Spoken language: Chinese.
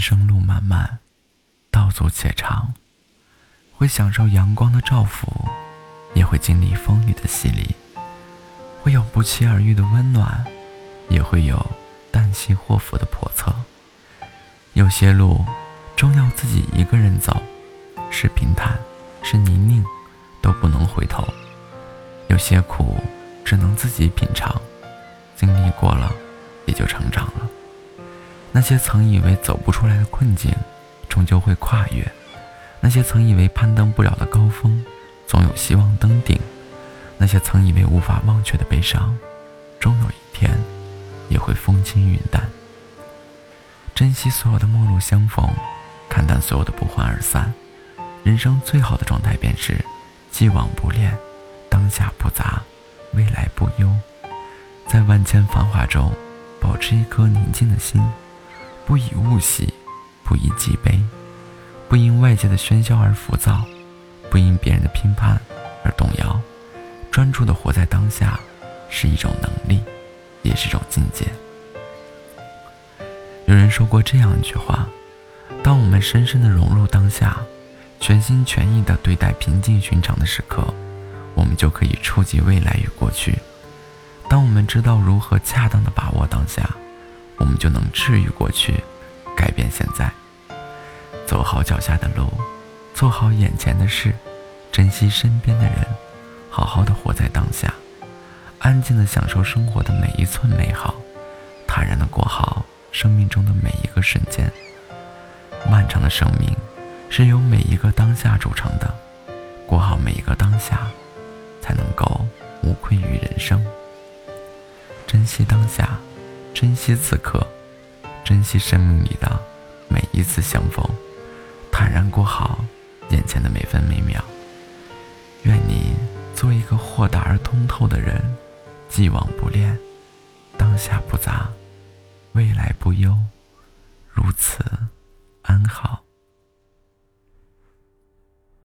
生路漫漫，道阻且长，会享受阳光的照拂，也会经历风雨的洗礼，会有不期而遇的温暖，也会有旦夕祸福的叵测。有些路，终要自己一个人走，是平坦，是泥泞，都不能回头。有些苦，只能自己品尝，经历过了，也就成长了。那些曾以为走不出来的困境，终究会跨越；那些曾以为攀登不了的高峰，总有希望登顶；那些曾以为无法忘却的悲伤，终有一天也会风轻云淡。珍惜所有的陌路相逢，看淡所有的不欢而散。人生最好的状态便是：既往不恋，当下不杂，未来不忧。在万千繁华中，保持一颗宁静的心。不以物喜，不以己悲，不因外界的喧嚣而浮躁，不因别人的评判而动摇，专注的活在当下，是一种能力，也是一种境界。有人说过这样一句话：当我们深深的融入当下，全心全意的对待平静寻常的时刻，我们就可以触及未来与过去。当我们知道如何恰当的把握当下。我们就能治愈过去，改变现在。走好脚下的路，做好眼前的事，珍惜身边的人，好好的活在当下，安静的享受生活的每一寸美好，坦然的过好生命中的每一个瞬间。漫长的生命是由每一个当下组成的，过好每一个当下，才能够无愧于人生。珍惜当下。珍惜此刻，珍惜生命里的每一次相逢，坦然过好眼前的每分每秒。愿你做一个豁达而通透的人，既往不恋，当下不杂，未来不忧。如此